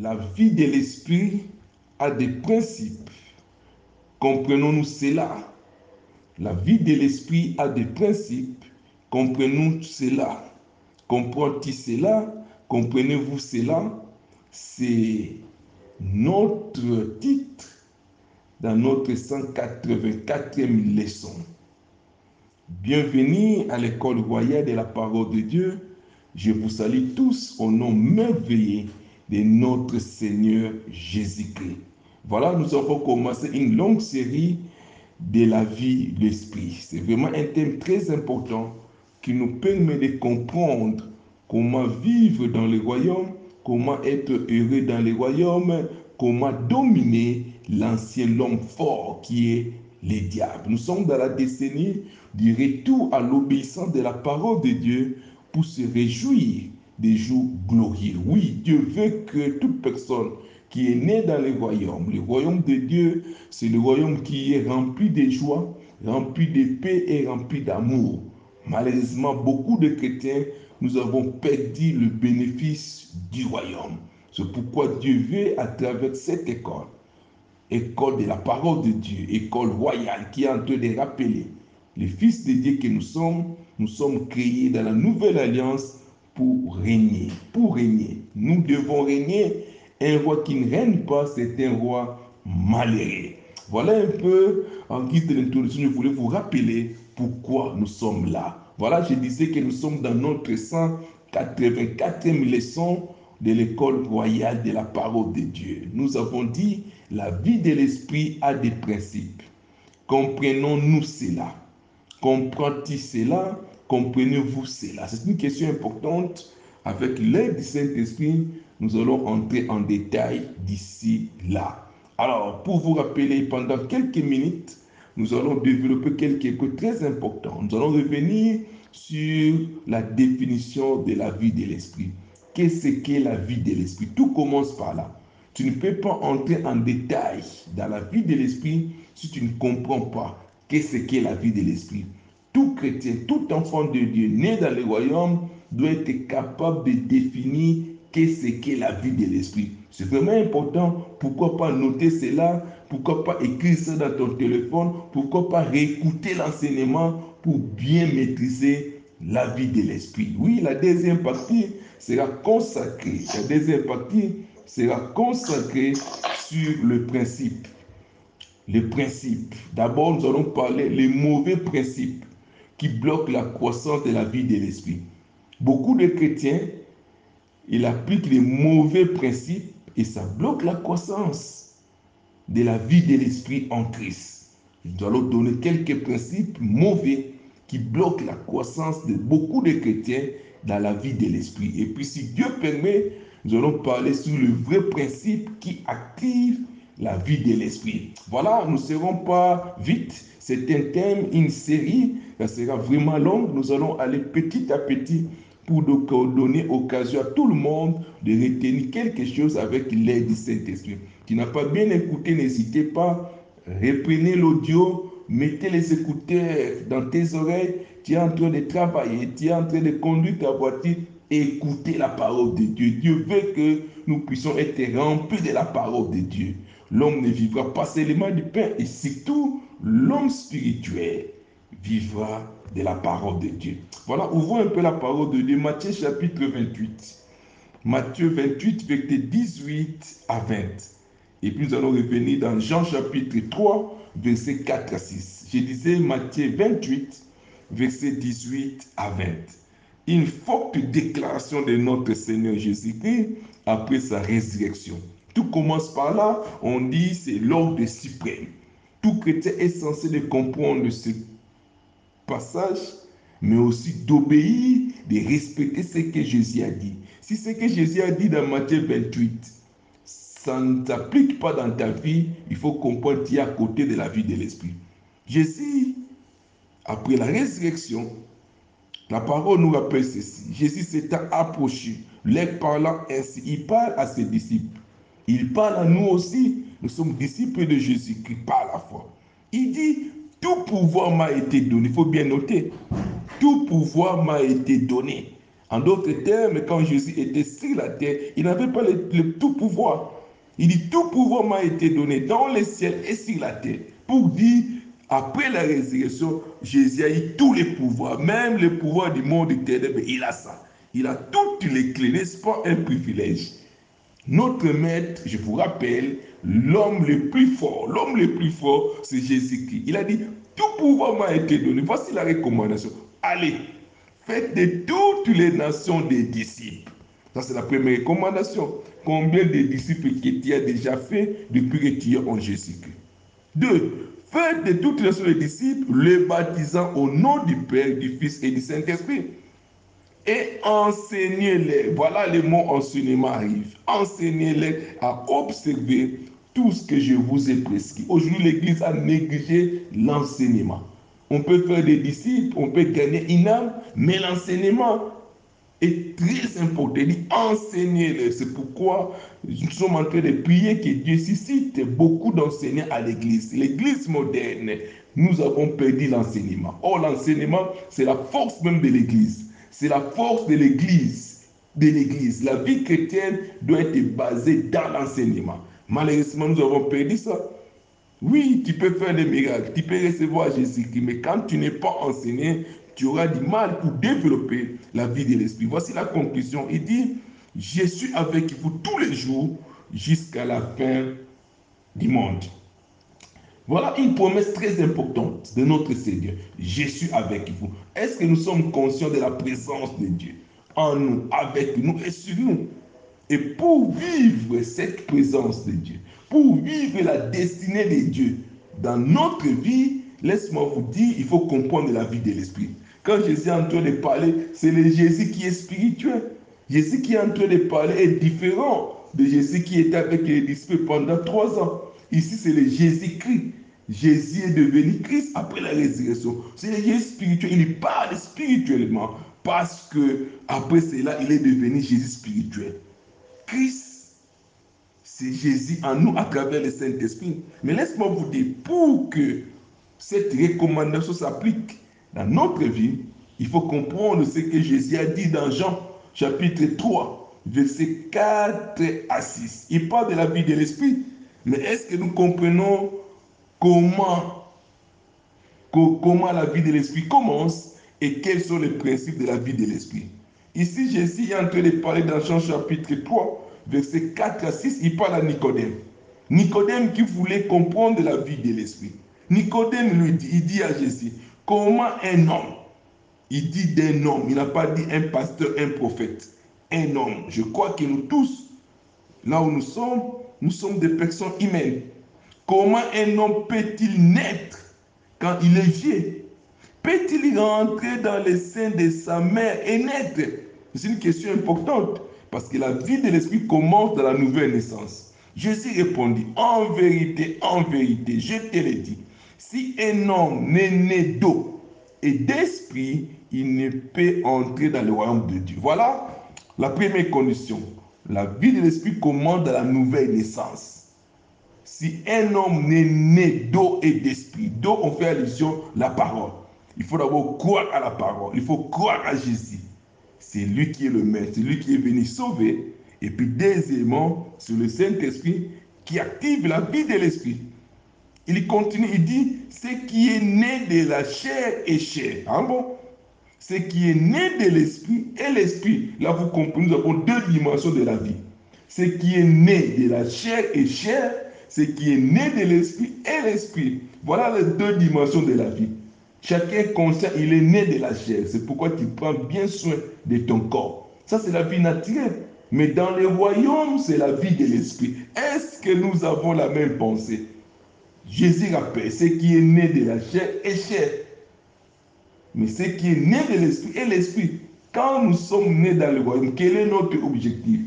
La vie de l'esprit a des principes. Comprenons-nous cela? La vie de l'esprit a des principes. Comprenons cela. Comprends-tu cela? Comprenez-vous cela? C'est notre titre dans notre 184e leçon. Bienvenue à l'école royale de la parole de Dieu. Je vous salue tous au nom merveilleux de notre Seigneur Jésus-Christ. Voilà, nous avons commencé une longue série de la vie de l'esprit. C'est vraiment un thème très important qui nous permet de comprendre comment vivre dans le royaume, comment être heureux dans le royaume, comment dominer l'ancien homme fort qui est les diables. Nous sommes dans la décennie du retour à l'obéissance de la parole de Dieu pour se réjouir des jours glorieux. Oui, Dieu veut que toute personne qui est née dans le royaume, le royaume de Dieu, c'est le royaume qui est rempli de joie, rempli de paix et rempli d'amour. Malheureusement, beaucoup de chrétiens, nous avons perdu le bénéfice du royaume. C'est pourquoi Dieu veut, à travers cette école, école de la parole de Dieu, école royale qui est en train de rappeler les fils de Dieu que nous sommes, nous sommes créés dans la nouvelle alliance pour régner, pour régner. Nous devons régner. Un roi qui ne règne pas, c'est un roi malheureux. Voilà un peu, en guise de l'introduction, je voulais vous rappeler pourquoi nous sommes là. Voilà, je disais que nous sommes dans notre 184e leçon de l'école royale de la parole de Dieu. Nous avons dit, la vie de l'esprit a des principes. Comprenons-nous cela. Comprends-tu cela? Comprenez-vous cela? C'est une question importante. Avec l'aide du Saint-Esprit, nous allons entrer en détail d'ici là. Alors, pour vous rappeler, pendant quelques minutes, nous allons développer quelques points très importants. Nous allons revenir sur la définition de la vie de l'esprit. Qu'est-ce qu'est la vie de l'esprit? Tout commence par là. Tu ne peux pas entrer en détail dans la vie de l'esprit si tu ne comprends pas qu'est-ce qu'est la vie de l'esprit. Tout chrétien, tout enfant de Dieu né dans le royaume doit être capable de définir qu'est-ce qu'est la vie de l'esprit. C'est vraiment important. Pourquoi pas noter cela? Pourquoi pas écrire ça dans ton téléphone? Pourquoi pas réécouter l'enseignement pour bien maîtriser la vie de l'esprit? Oui, la deuxième partie sera consacrée. La deuxième partie sera consacrée sur le principe. Les principes. D'abord, nous allons parler les mauvais principes qui bloquent la croissance de la vie de l'esprit. Beaucoup de chrétiens, ils appliquent les mauvais principes et ça bloque la croissance de la vie de l'esprit en Christ. Nous allons donner quelques principes mauvais qui bloquent la croissance de beaucoup de chrétiens dans la vie de l'esprit. Et puis si Dieu permet, nous allons parler sur le vrai principe qui active la vie de l'esprit. Voilà, nous ne serons pas vite. C'est un thème, une série, ça sera vraiment long. Nous allons aller petit à petit pour donner occasion à tout le monde de retenir quelque chose avec l'aide du Saint-Esprit. Tu n'as pas bien écouté, n'hésitez pas, reprenez l'audio, mettez les écouteurs dans tes oreilles, tu es en train de travailler, tu es en train de conduire ta voiture, écoutez la parole de Dieu. Dieu veut que nous puissions être remplis de la parole de Dieu. L'homme ne vivra pas seulement du pain, et surtout l'homme spirituel vivra de la parole de Dieu. Voilà, ouvrons un peu la parole de Dieu. Matthieu chapitre 28. Matthieu 28, verset 18 à 20. Et puis nous allons revenir dans Jean chapitre 3, verset 4 à 6. Je disais Matthieu 28, verset 18 à 20. Une forte déclaration de notre Seigneur Jésus-Christ après sa résurrection. Tout commence par là, on dit c'est l'ordre suprême. Tout chrétien est censé de comprendre ce passage, mais aussi d'obéir, de respecter ce que Jésus a dit. Si ce que Jésus a dit dans Matthieu 28, ça ne s'applique pas dans ta vie, il faut comprendre qu'il est à côté de la vie de l'esprit. Jésus, après la résurrection, la parole nous rappelle ceci. Jésus s'étant approché, leur parlant ainsi, il parle à ses disciples. Il parle à nous aussi. Nous sommes disciples de Jésus-Christ par la foi. Il dit, tout pouvoir m'a été donné. Il faut bien noter. Tout pouvoir m'a été donné En d'autres termes, quand Jésus était sur la terre, il n'avait pas le, tout pouvoir. Il dit, tout pouvoir m'a été donné dans les ciels et sur la terre. Pour dire, après la résurrection, Jésus a eu tous les pouvoirs, même le pouvoir du monde éternel, il a ça. Il a toutes les clés, n'est-ce pas un privilège Notre maître, je vous rappelle, l'homme le plus fort, l'homme le plus fort, c'est Jésus-Christ. Il a dit, tout pouvoir m'a été donné. Voici la recommandation. Allez, faites de toutes les nations des disciples. Ça, c'est la première recommandation. Combien de disciples que tu as déjà fait depuis que tu es en Jésus-Christ? Deux, faites de toutes les nations des disciples, les baptisant au nom du Père, du Fils et du Saint-Esprit et enseignez-les. Voilà le mot enseignement arrive. Enseignez-les à observer tout ce que je vous ai prescrit. Aujourd'hui, l'Église a négligé l'enseignement. On peut faire des disciples, on peut gagner une âme, mais l'enseignement est très important. Il dit enseignez-les. C'est pourquoi nous sommes en train de prier que Dieu suscite beaucoup d'enseignants à l'Église. L'Église moderne, nous avons perdu l'enseignement. Or, l'enseignement, c'est la force même de l'Église. C'est la force de l'Église. De l'Église. La vie chrétienne doit être basée dans l'enseignement. Malheureusement, nous avons perdu ça. Oui, tu peux faire des miracles, tu peux recevoir Jésus-Christ, mais quand tu n'es pas enseigné, tu auras du mal pour développer la vie de l'esprit. Voici la conclusion. Il dit, je suis avec vous tous les jours jusqu'à la fin du monde. Voilà une promesse très importante de notre Seigneur. Je suis avec vous. Est-ce que nous sommes conscients de la présence de Dieu en nous, avec nous et sur nous? Et pour vivre cette présence de Dieu, pour vivre la destinée de Dieu dans notre vie, laisse-moi vous dire, il faut comprendre la vie de l'Esprit. Quand Jésus est en train de parler, c'est le Jésus qui est spirituel. Jésus qui est en train de parler est différent de Jésus qui était avec les disciples pendant trois ans. Ici, c'est le Jésus-Christ. Jésus est devenu Christ après la résurrection. C'est le Jésus spirituel. Il parle spirituellement parce que après cela, il est devenu Jésus spirituel. Christ, c'est Jésus en nous à travers le Saint-Esprit. Mais laisse-moi vous dire, pour que cette recommandation s'applique dans notre vie, il faut comprendre ce que Jésus a dit dans Jean chapitre 3, versets 4 à 6. Il parle de la vie de l'Esprit. Mais est-ce que nous comprenons comment, comment la vie de l'Esprit commence et quels sont les principes de la vie de l'Esprit? Ici, Jésus est en train de parler dans Jean chapitre 3, versets 4 à 6. Il parle à Nicodème. Nicodème qui voulait comprendre la vie de l'Esprit. Nicodème lui dit, il dit à Jésus, comment un homme, il dit d'un homme, il n'a pas dit un pasteur, un prophète, un homme. Je crois que nous tous, là où nous sommes, nous sommes des personnes humaines. Comment un homme peut-il naître quand il est vieux? Peut-il rentrer dans le sein de sa mère et naître C'est une question importante parce que la vie de l'esprit commence dans la nouvelle naissance. Jésus répondit, en vérité, en vérité, je te le dis, si un homme n'est né d'eau et d'esprit, il ne peut entrer dans le royaume de Dieu. Voilà la première condition. La vie de l'esprit commence dans la nouvelle naissance. Si un homme n'est né d'eau et d'esprit, d'eau, on fait allusion à la parole. Il faut d'abord croire à la parole. Il faut croire à Jésus. C'est lui qui est le maître, c'est lui qui est venu sauver. Et puis, deuxièmement, c'est le Saint-Esprit qui active la vie de l'esprit. Il continue, il dit, ce qui est né de la chair est chair. Ah bon? Ce qui est né de l'esprit est l'esprit. Là, vous comprenez, nous avons deux dimensions de la vie. Ce qui est né de la chair est chair. Ce qui est né de l'esprit est l'esprit. Voilà les deux dimensions de la vie. Chacun conscient, il est né de la chair. C'est pourquoi tu prends bien soin de ton corps. Ça, c'est la vie naturelle. Mais dans le royaume, c'est la vie de l'esprit. Est-ce que nous avons la même pensée? Jésus rappelle, ce qui est né de la chair est chair. Mais ce qui est né de l'esprit est l'esprit. Quand nous sommes nés dans le royaume, quel est notre objectif?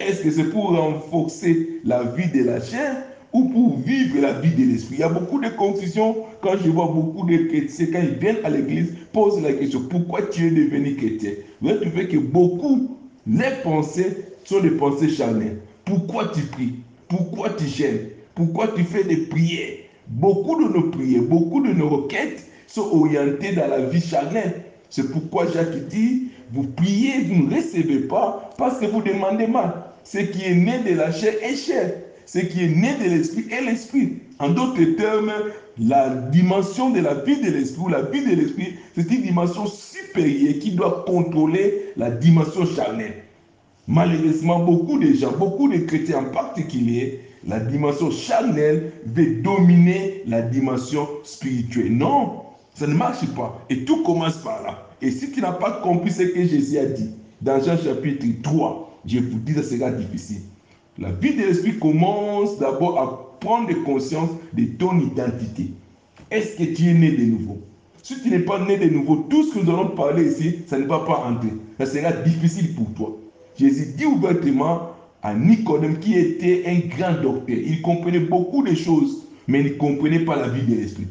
Est-ce que c'est pour renforcer la vie de la chair? Ou pour vivre la vie de l'esprit Il y a beaucoup de confusion quand je vois beaucoup de chrétiens, quand ils viennent à l'église, posent la question pourquoi tu es devenu chrétien? Vous allez trouver que beaucoup, les pensées sont des pensées charnelles. Pourquoi tu pries? Pourquoi tu gênes pourquoi tu fais des prières? Beaucoup de nos prières, beaucoup de nos requêtes sont orientées dans la vie charnelle. C'est pourquoi Jacques dit, vous priez, vous ne recevez pas parce que vous demandez mal. Ce qui est né de la chair est chair. Ce qui est né de l'esprit est l'esprit. En d'autres termes, la dimension de la vie de l'esprit la vie de l'esprit, c'est une dimension supérieure qui doit contrôler la dimension charnelle. Malheureusement, beaucoup de gens, beaucoup de chrétiens en particulier, la dimension charnelle veut dominer la dimension spirituelle. Non, ça ne marche pas. Et tout commence par là. Et si tu n'as pas compris ce que Jésus a dit dans Jean chapitre 3, je vous dis ça sera difficile. La vie de l'esprit commence d'abord à prendre conscience de ton identité. Est-ce que tu es né de nouveau? Si tu n'es pas né de nouveau, tout ce que nous allons parler ici, ça ne va pas entrer. Ça sera difficile pour toi. Jésus dit ouvertement à Nicodème qui était un grand docteur. Il comprenait beaucoup de choses, mais il ne comprenait pas la vie de l'esprit.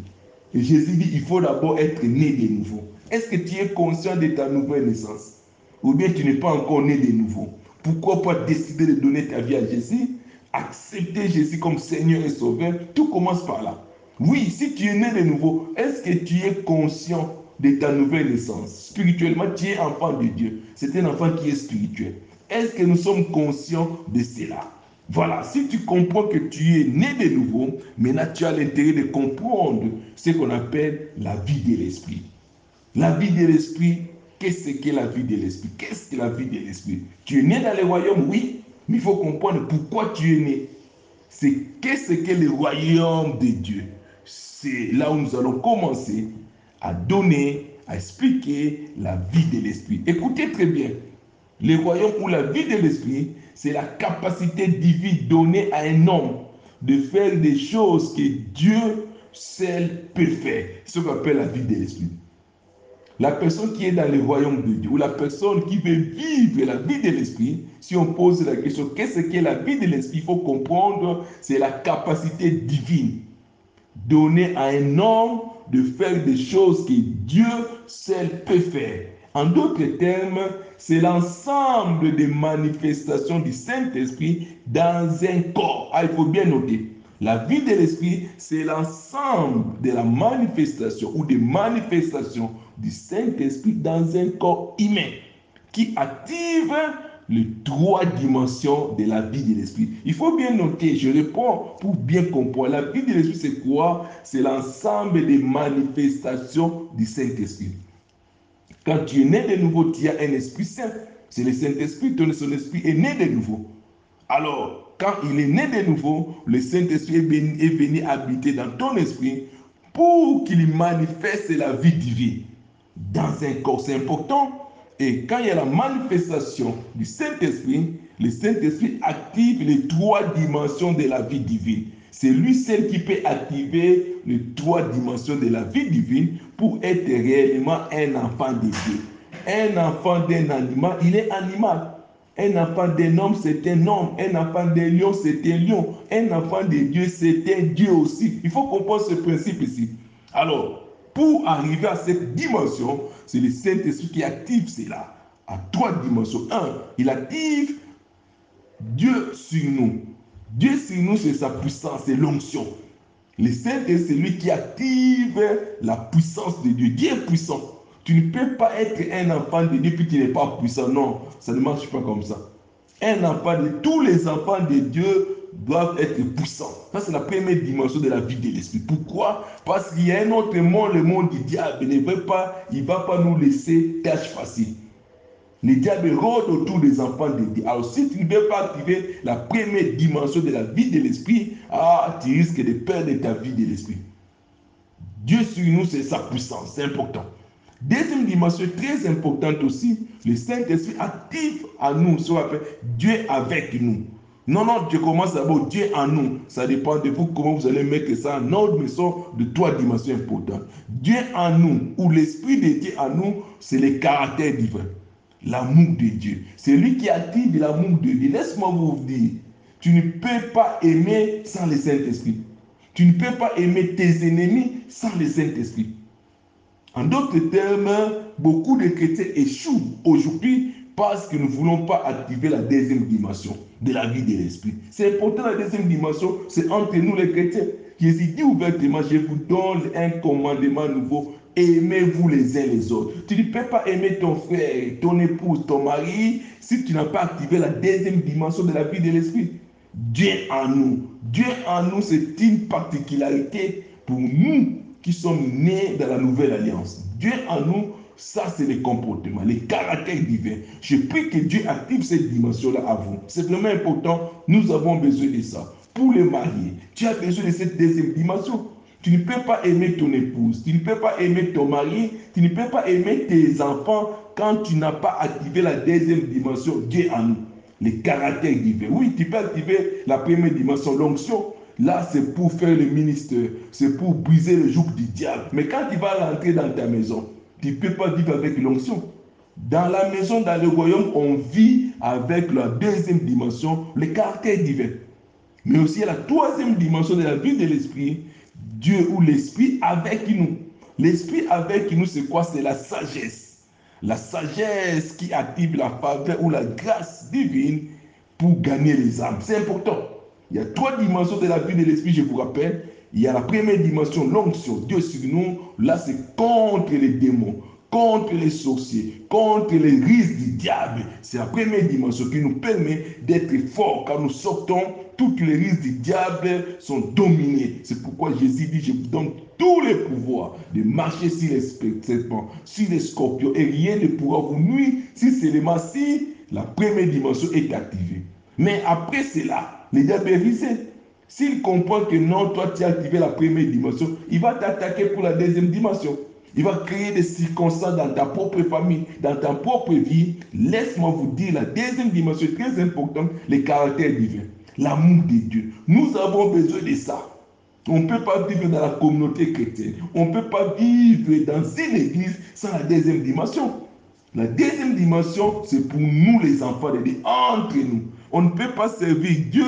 Et Jésus dit, il faut d'abord être né de nouveau. Est-ce que tu es conscient de ta nouvelle naissance? Ou bien tu n'es pas encore né de nouveau? Pourquoi pas décider de donner ta vie à Jésus Accepter Jésus comme Seigneur et Sauveur? Tout commence par là. Oui, si tu es né de nouveau, est-ce que tu es conscient de ta nouvelle naissance? Spirituellement, tu es enfant de Dieu. C'est un enfant qui est spirituel. Est-ce que nous sommes conscients de cela? Voilà, si tu comprends que tu es né de nouveau, maintenant tu as l'intérêt de comprendre ce qu'on appelle la vie de l'esprit. La vie de l'esprit, qu'est-ce que la vie de l'esprit? Qu'est-ce que la vie de l'esprit? Tu es né dans le royaume, oui, mais il faut comprendre pourquoi tu es né. C'est qu'est-ce que le royaume de Dieu? C'est là où nous allons commencer à donner, à expliquer la vie de l'esprit. Écoutez très bien. Le royaume ou la vie de l'esprit, c'est la capacité divine donnée à un homme de faire des choses que Dieu seul peut faire. C'est ce qu'on appelle la vie de l'esprit. La personne qui est dans le royaume de Dieu ou la personne qui veut vivre la vie de l'esprit, si on pose la question qu'est-ce qu'est la vie de l'esprit, il faut comprendre, c'est la capacité divine donnée à un homme de faire des choses que Dieu seul peut faire. En d'autres termes, c'est l'ensemble des manifestations du Saint-Esprit dans un corps. Ah, il faut bien noter. La vie de l'Esprit, c'est l'ensemble de la manifestation ou des manifestations du Saint-Esprit dans un corps humain qui active les trois dimensions de la vie de l'esprit. Il faut bien noter, je réponds pour bien comprendre. La vie de l'esprit, c'est quoi? C'est l'ensemble des manifestations du Saint-Esprit. Quand tu es né de nouveau, tu as un esprit saint. C'est le Saint-Esprit, ton son esprit est né de nouveau. Alors, quand il est né de nouveau, le Saint-Esprit est venu, est venu habiter dans ton esprit pour qu'il manifeste la vie divine dans un corps. C'est important. Et quand il y a la manifestation du Saint-Esprit, le Saint-Esprit active les trois dimensions de la vie divine. C'est lui seul qui peut activer les trois dimensions de la vie divine pour être réellement un enfant de Dieu. Un enfant d'un animal, il est animal. Un enfant d'un homme, c'est un homme. Un enfant d'un lion, c'est un lion. Un enfant de Dieu, c'est un Dieu aussi. Il faut comprendre ce principe ici. Alors, pour arriver à cette dimension, c'est le Saint-Esprit qui active cela. À trois dimensions. Un, il active Dieu sur nous. Dieu sur nous, c'est sa puissance, c'est l'onction. Le Saint-Esprit, c'est lui qui active la puissance de Dieu. Dieu est puissant. Tu ne peux pas être un enfant de Dieu puis tu n'es pas puissant. Non, ça ne marche pas comme ça. Un enfant de tous les enfants de Dieu doivent être puissants. Ça, c'est la première dimension de la vie de l'esprit. Pourquoi? Parce qu'il y a un autre monde, le monde du diable. Il ne veut pas, il va pas nous laisser tâche facile. Le diable rôde autour des enfants de Dieu. Alors, si tu ne veux pas activer la première dimension de la vie de l'esprit, ah, tu risques de perdre ta vie de l'esprit. Dieu sur nous, c'est sa puissance, c'est important. Deuxième dimension très importante aussi, le Saint-Esprit active à nous ce qu'on appelle Dieu avec nous. Non, non, je commence d'abord Dieu en nous. Ça dépend de vous comment vous allez mettre ça en ordre, mais sont de trois dimensions importantes. Dieu en nous, ou l'Esprit de Dieu en nous, c'est le caractère divin. L'amour de Dieu. C'est lui qui active l'amour de Dieu. Laisse-moi vous dire, tu ne peux pas aimer sans le Saint-Esprit. Tu ne peux pas aimer tes ennemis sans le Saint-Esprit. En d'autres termes, beaucoup de chrétiens échouent aujourd'hui parce que nous ne voulons pas activer la deuxième dimension de la vie de l'esprit. C'est important la deuxième dimension, c'est entre nous les chrétiens. Jésus dit ouvertement, je vous donne un commandement nouveau, Aimez-vous les uns les autres. Tu ne peux pas aimer ton frère, ton épouse, ton mari si tu n'as pas activé la deuxième dimension de la vie de l'esprit. Dieu en nous. Dieu en nous, c'est une particularité pour nous qui sommes nés dans la nouvelle alliance. Dieu en nous, ça c'est le comportement, les caractères divins. Je prie que Dieu active cette dimension-là à vous. C'est vraiment important. Nous avons besoin de ça. Pour les mariés, tu as besoin de cette deuxième dimension. Tu ne peux pas aimer ton épouse, tu ne peux pas aimer ton mari, tu ne peux pas aimer tes enfants quand tu n'as pas activé la deuxième dimension, Dieu en nous, les caractères divins. Oui, tu peux activer la première dimension, l'onction. Là, c'est pour faire le ministère, c'est pour briser le joug du diable. Mais quand tu vas rentrer dans ta maison, tu ne peux pas vivre avec l'onction. Dans la maison, dans le royaume, on vit avec la deuxième dimension, les caractères divins. Mais aussi la troisième dimension de la vie de l'esprit, Dieu ou l'Esprit avec nous. L'Esprit avec nous, c'est quoi? C'est la sagesse. La sagesse qui active la faveur ou la grâce divine pour gagner les âmes. C'est important. Il y a trois dimensions de la vie de l'Esprit, je vous rappelle. Il y a la première dimension, l'onction, Dieu sur nous. Là, c'est contre les démons, contre les sorciers, contre les risques du diable. C'est la première dimension qui nous permet d'être forts quand nous sortons toutes les risques du diable sont dominés. C'est pourquoi Jésus dit, je vous donne tous les pouvoirs de marcher sur les serpents, sur les scorpions, et rien ne pourra vous nuire si seulement si la première dimension est activée. Mais après cela, le diable est. S'il comprend que non, toi tu as activé la première dimension, il va t'attaquer pour la deuxième dimension. Il va créer des circonstances dans ta propre famille, dans ta propre vie. Laisse-moi vous dire, la deuxième dimension très importante, les caractères divins l'amour de Dieu. Nous avons besoin de ça. On ne peut pas vivre dans la communauté chrétienne. On ne peut pas vivre dans une église sans la deuxième dimension. La deuxième dimension, c'est pour nous les enfants de Dieu, entre nous. On ne peut pas servir Dieu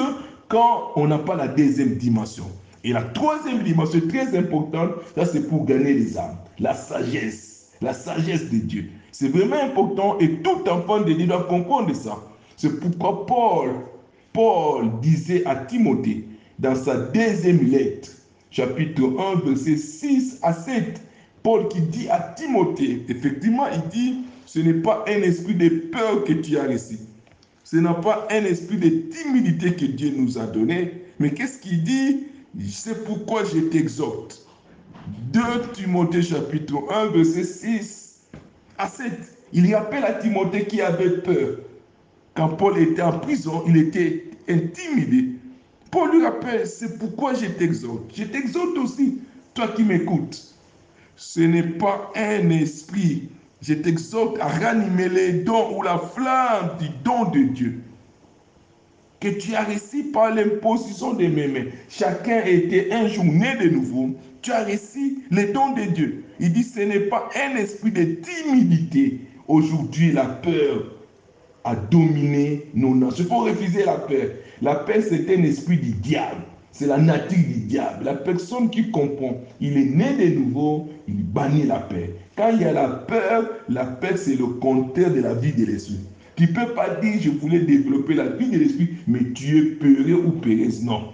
quand on n'a pas la deuxième dimension. Et la troisième dimension très importante, ça c'est pour gagner les âmes. La sagesse. La sagesse de Dieu. C'est vraiment important et tout enfant de Dieu doit comprendre ça. C'est pourquoi Paul Paul disait à Timothée dans sa deuxième lettre, chapitre 1, verset 6 à 7, Paul qui dit à Timothée, effectivement, il dit, ce n'est pas un esprit de peur que tu as reçu. Ce n'est pas un esprit de timidité que Dieu nous a donné. Mais qu'est-ce qu'il dit? C'est pourquoi je t'exhorte. 2 Timothée chapitre 1, verset 6 à 7. Il rappelle à Timothée qui avait peur. Quand Paul était en prison, il était intimidé. Paul lui rappelle, c'est pourquoi je t'exhorte. Je t'exhorte aussi, toi qui m'écoutes. Ce n'est pas un esprit. Je t'exhorte à ranimer les dons ou la flamme du don de Dieu que tu as reçu par l'imposition de mes mains. Chacun était un jour né de nouveau. Tu as reçu les dons de Dieu. Il dit, ce n'est pas un esprit de timidité. Aujourd'hui, la peur, à dominer nos nations. Il faut refuser la paix. La paix, c'est un esprit du diable. C'est la nature du diable. La personne qui comprend, il est né de nouveau, il bannit la paix. Quand il y a la peur, la paix, c'est le contraire de la vie de l'esprit. Tu ne peux pas dire, je voulais développer la vie de l'esprit, mais tu es peureux ou péreuse. Non.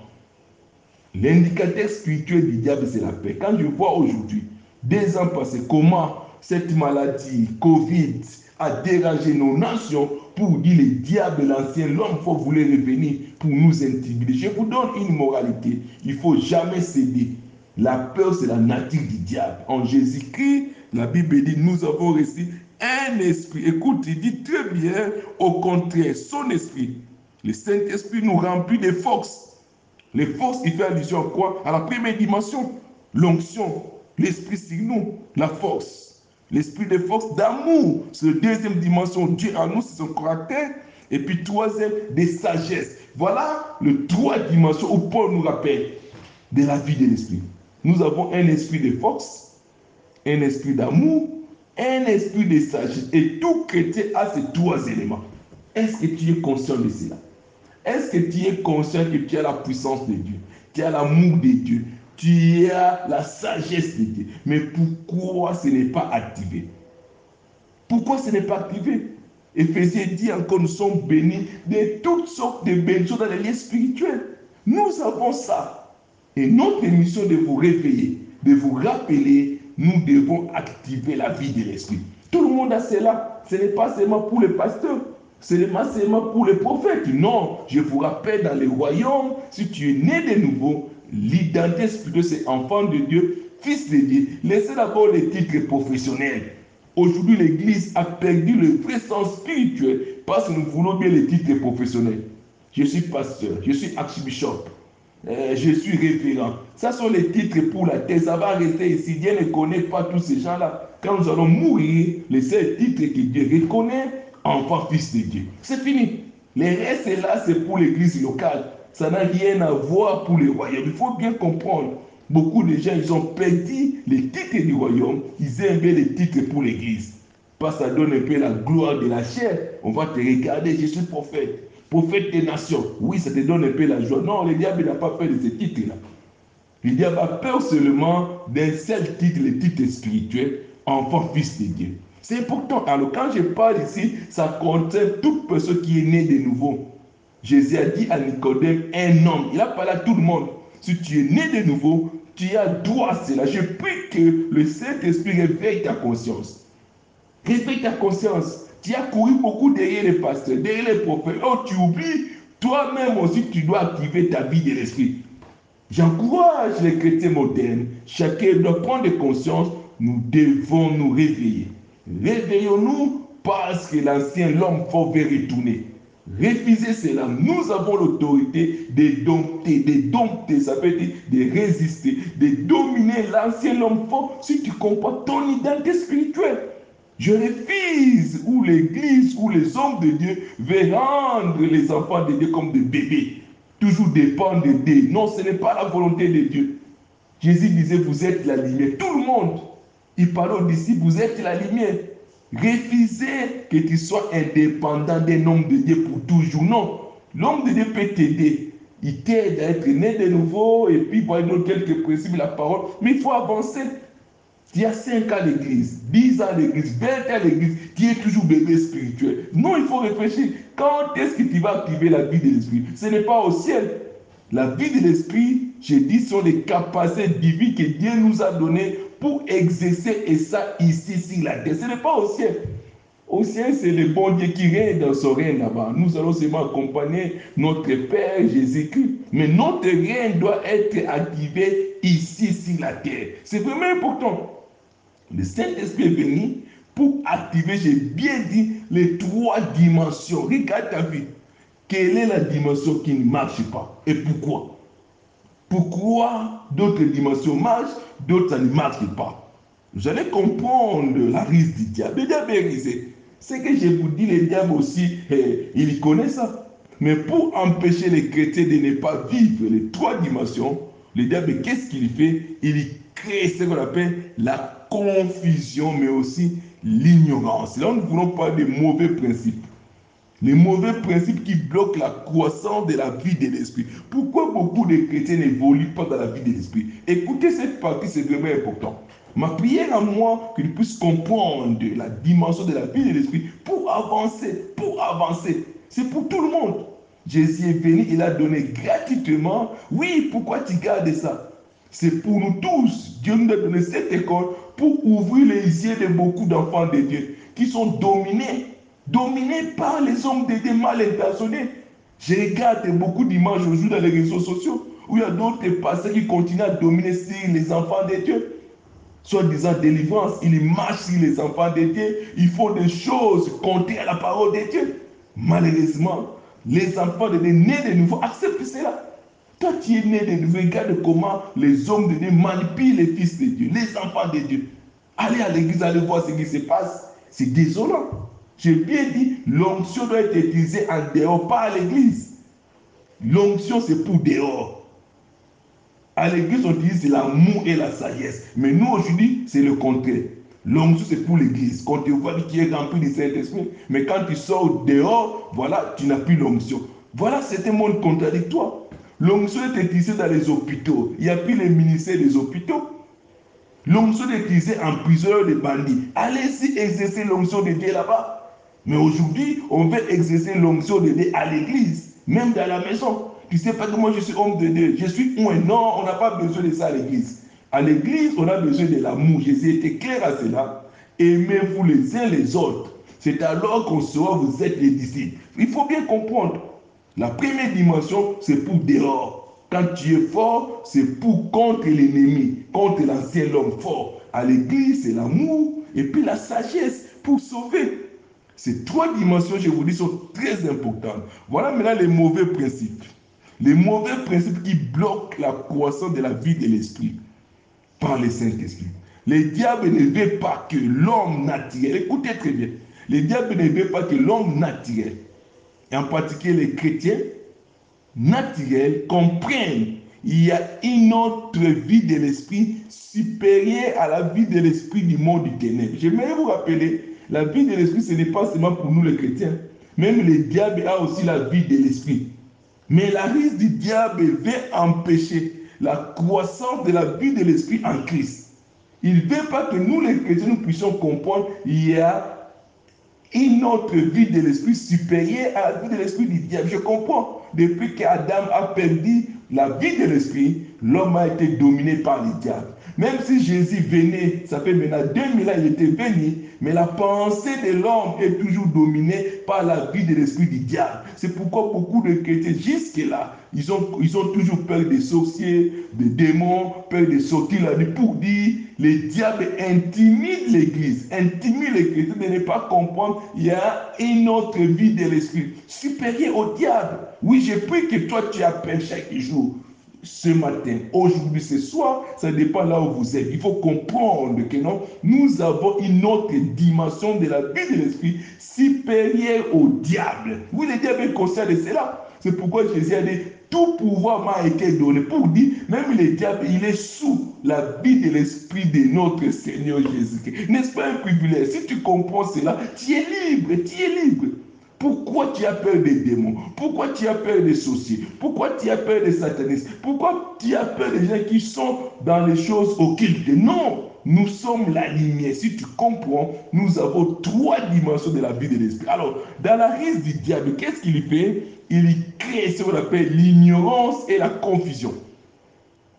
L'indicateur spirituel du diable, c'est la paix. Quand je vois aujourd'hui, des ans passés, comment cette maladie, Covid, a dérangé nos nations pour dire le diable, l'ancien, l'homme faut voulait revenir pour nous intimider. Je vous donne une moralité. Il faut jamais céder. La peur, c'est la nature du diable. En Jésus-Christ, la Bible dit, nous avons reçu un esprit. Écoute, il dit très bien, au contraire, son esprit. Le Saint-Esprit nous remplit de forces. Les forces, il fait allusion à quoi? À la première dimension, l'onction, l'esprit sur nous, la force. L'esprit de force, d'amour, c'est la deuxième dimension. Dieu en nous, c'est son caractère. Et puis troisième, de sagesse. Voilà les trois dimensions où Paul nous rappelle de la vie de l'esprit. Nous avons un esprit de force, un esprit d'amour, un esprit de sagesse. Et tout chrétien a ces trois éléments. Est-ce que tu es conscient de cela? Est-ce que tu es conscient que tu as la puissance de Dieu? Tu as l'amour de Dieu? Tu as la sagesse de Dieu? Mais pourquoi ce n'est pas activé? Pourquoi ce n'est pas activé? Éphésiens dit encore, nous sommes bénis de toutes sortes de bénédictions dans les liens spirituels. Nous avons ça. Et notre mission de vous réveiller, de vous rappeler nous devons activer la vie de l'esprit. Tout le monde a cela. Ce n'est pas seulement pour les pasteurs. Ce n'est pas seulement pour les prophètes. Non, je vous rappelle, dans les royaumes, si tu es né de nouveau, l'identité spirituelle, c'est enfant de Dieu, fils de Dieu. Laissez d'abord les titres professionnels. Aujourd'hui, l'Église a perdu le vrai sens spirituel parce que nous voulons bien les titres professionnels. Je suis pasteur, je suis archbishop, euh, je suis référent. Ça sont les titres pour la terre. Ça va rester ici. Dieu ne connaît pas tous ces gens-là. Quand nous allons mourir, les seuls titres que Dieu reconnaît, enfant, fils de Dieu. C'est fini. Les restes là, c'est pour l'église locale. Ça n'a rien à voir pour le royaume. Il faut bien comprendre. Beaucoup de gens, ils ont perdu les titres du royaume. Ils aiment bien les titres pour l'église. Parce que ça donne un peu la gloire de la chair. On va te regarder, je suis prophète. Prophète des nations. Oui, ça te donne un peu la joie. Non, le diable n'a pas peur de ces titres-là. Le diable a peur seulement d'un seul titre, le titre spirituel, enfant, fils de Dieu. C'est important. Alors, quand je parle ici, ça concerne toute personne qui est née de nouveau. Jésus a dit à Nicodème, un homme. Il a parlé à tout le monde. Si tu es né de nouveau, tu as droit à cela. Je prie que le Saint-Esprit réveille ta conscience. Réveille ta conscience. Tu as couru beaucoup derrière les pasteurs, derrière les prophètes. Oh, tu oublies, toi-même aussi, tu dois activer ta vie de l'esprit. J'encourage les chrétiens modernes. Chacun doit prendre conscience. Nous devons nous réveiller. Réveillons-nous parce que l'ancien l'homme fort veut retourner. Refusez cela. Nous avons l'autorité de dompter, de dompter, ça veut dire de résister, de dominer l'ancien homme fort si tu comprends ton identité spirituelle. Je refuse où l'Église, où les hommes de Dieu veulent rendre les enfants de Dieu comme des bébés. Toujours dépendre de Dieu. Non, ce n'est pas la volonté de Dieu. Jésus disait, vous êtes la lumière. Tout le monde. Il parlait aux disciples, vous êtes la lumière. Refusez que tu sois indépendant d'un homme de Dieu pour toujours. Non. L'homme de Dieu peut t'aider. Il t'aide à être né de nouveau et puis il donner quelques principes, la parole. Mais il faut avancer. Tu as 5 ans à l'église, 10 ans à l'église, 20 ans à l'église, tu es toujours bébé spirituel. Non, il faut réfléchir. Quand est-ce que tu vas activer la vie de l'esprit? Ce n'est pas au ciel. La vie de l'esprit, je dis, sont les capacités divines que Dieu nous a données pour exercer et ça ici sur la terre. Ce n'est pas au ciel. Au ciel, c'est le bon Dieu qui règne dans son règne là-bas. Nous allons seulement accompagner notre Père Jésus-Christ. Mais notre règne doit être activé ici sur la terre. C'est vraiment important. Le Saint-Esprit est venu pour activer, j'ai bien dit, les trois dimensions. Regarde ta vie. Quelle est la dimension qui ne marche pas Et pourquoi? Pourquoi d'autres dimensions marchent, d'autres ne marche pas? Vous allez comprendre la risque du diable. Le diable est risé. C'est que je vous dis, le diable aussi, eh, il connaît ça. Mais pour empêcher les chrétiens de ne pas vivre les trois dimensions, le diable, qu'est-ce qu'il fait? Il crée ce qu'on appelle la confusion, mais aussi l'ignorance. Là, nous ne voulons pas des mauvais principes. Les mauvais principes qui bloquent la croissance de la vie de l'esprit. Pourquoi beaucoup de chrétiens n'évoluent pas dans la vie de l'esprit? Écoutez cette partie, c'est vraiment important. Ma prière à moi, qu'ils puissent comprendre la dimension de la vie de l'esprit pour avancer, pour avancer. C'est pour tout le monde. Jésus est venu, il a donné gratuitement. Oui, pourquoi tu gardes ça? C'est pour nous tous. Dieu nous a donné cette école pour ouvrir les yeux de beaucoup d'enfants de Dieu qui sont dominés, dominés par les hommes de Dieu mal intentionnés. Je regarde beaucoup d'images aujourd'hui dans les réseaux sociaux où il y a d'autres pasteurs qui continuent à dominer sur les enfants de Dieu. Soit disant délivrance, ils marchent sur les enfants de Dieu, ils font des choses contraires à la parole de Dieu. Malheureusement, les enfants de Dieu nés de nouveau acceptent cela. Toi, tu es né de nouveau, regarde comment les hommes de Dieu manipulent les fils de Dieu, les enfants de Dieu. Allez à l'église, allez voir ce qui se passe. C'est désolant. J'ai bien dit, l'onction doit être utilisée en dehors, pas à l'église. L'onction, c'est pour dehors. À l'église, on dit l'amour et la sagesse. Mais nous, aujourd'hui, c'est le contraire. L'onction, c'est pour l'église. Quand tu vois qui est rempli du Saint-Esprit, mais quand tu sors dehors, voilà, tu n'as plus l'onction. Voilà, c'est un monde contradictoire. L'onction est utilisée dans les hôpitaux. Il n'y a plus les ministères des hôpitaux. L'onction est utilisée en priseur de bandits. Allez-y exercer l'onction de Dieu là-bas. Mais aujourd'hui, on veut exercer l'onction de Dieu à l'église, même dans la maison. Tu sais pas que moi je suis homme de Dieu. Je suis un. Non, on n'a pas besoin de ça à l'église. À l'église, on a besoin de l'amour. Jésus était clair à cela. Aimez-vous les uns les autres. C'est alors qu'on saura vous êtes les disciples. Il faut bien comprendre. La première dimension, c'est pour dehors. Quand tu es fort, c'est pour contre l'ennemi, contre l'ancien homme fort. À l'église, c'est l'amour et puis la sagesse pour sauver. Ces trois dimensions, je vous dis, sont très importantes. Voilà maintenant les mauvais principes. Les mauvais principes qui bloquent la croissance de la vie de l'esprit par le Saint-Esprit. Les diables ne veut pas que l'homme naturel, écoutez très bien, les diables ne veut pas que l'homme naturel, et en particulier les chrétiens naturels, comprennent il y a une autre vie de l'esprit supérieure à la vie de l'esprit du monde du ténèbre. J'aimerais vous rappeler, la vie de l'esprit, ce n'est pas seulement pour nous les chrétiens. Même le diable a aussi la vie de l'esprit. Mais la risque du diable veut empêcher la croissance de la vie de l'esprit en Christ. Il ne veut pas que nous les chrétiens nous puissions comprendre qu'il y a une autre vie de l'esprit supérieure à la vie de l'esprit du diable. Je comprends. Depuis qu'Adam a perdu la vie de l'esprit, l'homme a été dominé par le diable. Même si Jésus venait, ça fait maintenant 2000 ans, il était venu, mais la pensée de l'homme est toujours dominée par la vie de l'esprit du diable. C'est pourquoi beaucoup de chrétiens, jusque-là, ils ont, toujours peur des sorciers, des démons, peur de sortir la nuit pour dire les diables intimident l'Église, intimident les chrétiens de ne pas comprendre il y a une autre vie de l'esprit supérieure au diable. Oui, je prie que toi tu appelles chaque jour ce matin, aujourd'hui, ce soir, ça dépend là où vous êtes. Il faut comprendre que non, nous avons une autre dimension de la vie de l'esprit supérieure au diable. Oui, le diable est conscient de cela. C'est pourquoi Jésus a dit, tout pouvoir m'a été donné pour dire, même le diable, il est sous la vie de l'esprit de notre Seigneur Jésus-Christ. N'est-ce pas un privilège? Si tu comprends cela, tu es libre, tu es libre. Pourquoi tu as peur des démons? Pourquoi tu as peur des sorciers Pourquoi tu as peur des satanistes? Pourquoi tu as peur des gens qui sont dans les choses occultes? Non, nous sommes la lumière. Si tu comprends, nous avons trois dimensions de la vie de l'esprit. Alors, dans la risque du diable, qu'est-ce qu'il fait? Il crée ce qu'on appelle l'ignorance et la confusion.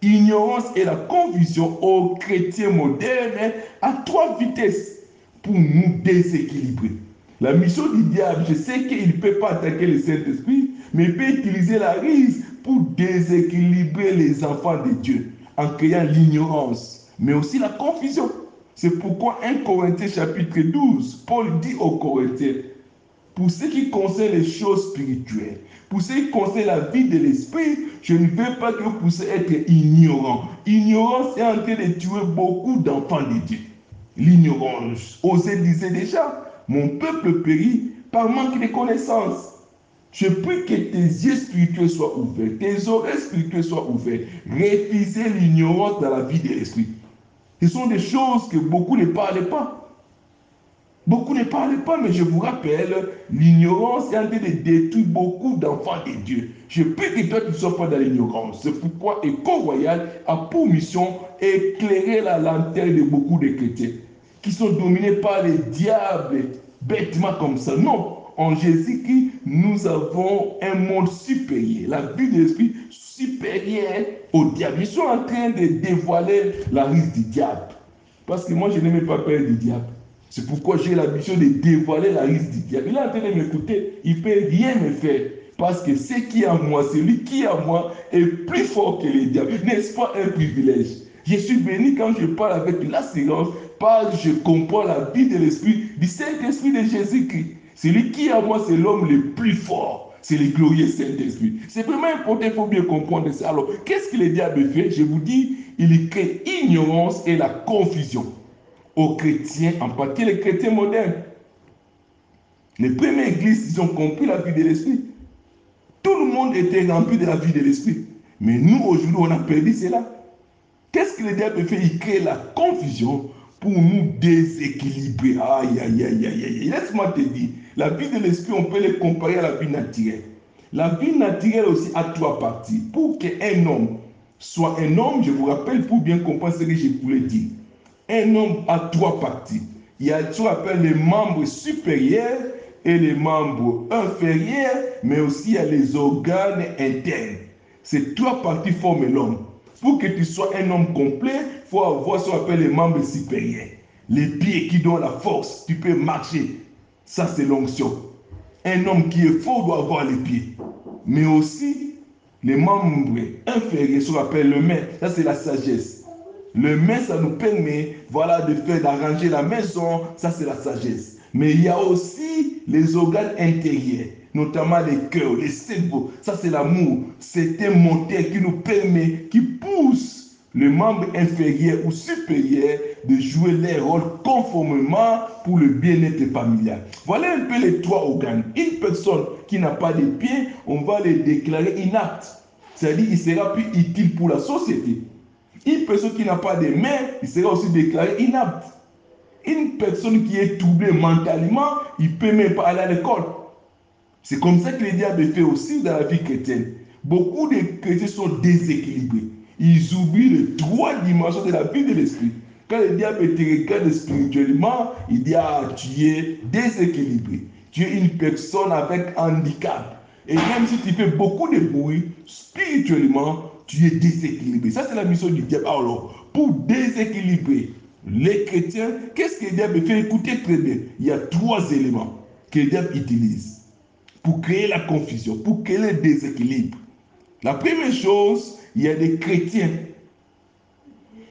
Ignorance et la confusion aux chrétiens modernes à trois vitesses pour nous déséquilibrer. La mission du diable, je sais qu'il ne peut pas attaquer le Saint-Esprit, mais il peut utiliser la risque pour déséquilibrer les enfants de Dieu en créant l'ignorance, mais aussi la confusion. C'est pourquoi 1 Corinthiens chapitre 12, Paul dit aux Corinthiens, pour ce qui concerne les choses spirituelles, pour ce qui concerne la vie de l'esprit, je ne veux pas que vous puissiez être ignorant. Ignorance est en train de tuer beaucoup d'enfants de Dieu. L'ignorance, Osée disait déjà, mon peuple périt par manque de connaissances. Je prie que tes yeux spirituels soient ouverts, tes oreilles spirituelles soient ouvertes. Refusez l'ignorance dans la vie de l'esprit. Ce sont des choses que beaucoup ne parlent pas. Beaucoup ne parlent pas, mais je vous rappelle, l'ignorance est en train de détruire beaucoup d'enfants de Dieu. Je prie que toi, tu ne sois pas dans l'ignorance. C'est pourquoi Éco Royal a pour mission éclairer la lanterne de beaucoup de chrétiens qui sont dominés par les diables, bêtement comme ça. Non, en Jésus-Christ, nous avons un monde supérieur, la vie de l'esprit supérieure au diable. Ils sont en train de dévoiler la risque du diable. Parce que moi, je n'aimais pas peur du diable. C'est pourquoi j'ai la de dévoiler la risque du diable. Il est en train de m'écouter. Il ne peut rien me faire. Parce que ce qui est en moi, celui qui est en moi, est plus fort que le diable. N'est-ce pas un privilège? Je suis béni quand je parle avec l'assurance que je comprends la vie de l'esprit, du Saint-Esprit de Jésus-Christ. Celui qui à moi, c'est l'homme le plus fort. C'est le glorieux Saint-Esprit. C'est vraiment important, il faut bien comprendre ça. Alors, qu'est-ce que le diable fait? Je vous dis, il crée ignorance et la confusion aux chrétiens, en particulier les chrétiens modernes. Les premières églises, ils ont compris la vie de l'esprit. Tout le monde était rempli de la vie de l'esprit. Mais nous, aujourd'hui, on a perdu cela. Qu'est-ce que le diable fait? Il crée la confusion pour nous déséquilibrer. Aïe, aïe, aïe, aïe, aïe. Laisse-moi te dire, la vie de l'esprit, on peut les comparer à la vie naturelle. La vie naturelle aussi a trois parties. Pour qu'un homme soit un homme, je vous rappelle, pour bien comprendre ce que je voulais dire, un homme a trois parties. Il y a ce qu'on appelle les membres supérieurs et les membres inférieurs, mais aussi il y a les organes internes. Ces trois parties forment l'homme. Pour que tu sois un homme complet, il faut avoir ce qu'on appelle les membres supérieurs. Les pieds qui donnent la force. Tu peux marcher. Ça, c'est l'onction. Un homme qui est fort doit avoir les pieds. Mais aussi, les membres inférieurs, ce qu'on appelle le main. Ça, c'est la sagesse. Le main, ça nous permet, voilà, de faire, d'arranger la maison. Ça, c'est la sagesse. Mais il y a aussi les organes intérieurs, notamment les cœurs, les cerveaux. Ça, c'est l'amour. C'est un moteur qui nous permet, qui pousse le membre inférieur ou supérieur de jouer leur rôle conformément pour le bien-être familial. Voilà un peu les trois organes. Une personne qui n'a pas de pieds, on va les déclarer inapte. C'est-à-dire qu'il sera plus utile pour la société. Une personne qui n'a pas de mains, il sera aussi déclaré inapte. Une personne qui est troublée mentalement, il ne peut même pas aller à l'école. C'est comme ça que le diable fait aussi dans la vie chrétienne. Beaucoup de chrétiens sont déséquilibrés. Ils oublient les trois dimensions de la vie de l'esprit. Quand le diable te regarde spirituellement, il dit Ah, tu es déséquilibré. Tu es une personne avec handicap. Et même si tu fais beaucoup de bruit, spirituellement, tu es déséquilibré. Ça, c'est la mission du diable. Alors, pour déséquilibrer les chrétiens, qu'est-ce que le diable fait? Écoutez très bien. Il y a trois éléments que le diable utilise pour créer la confusion, pour créer le déséquilibre. La première chose, il y a des chrétiens.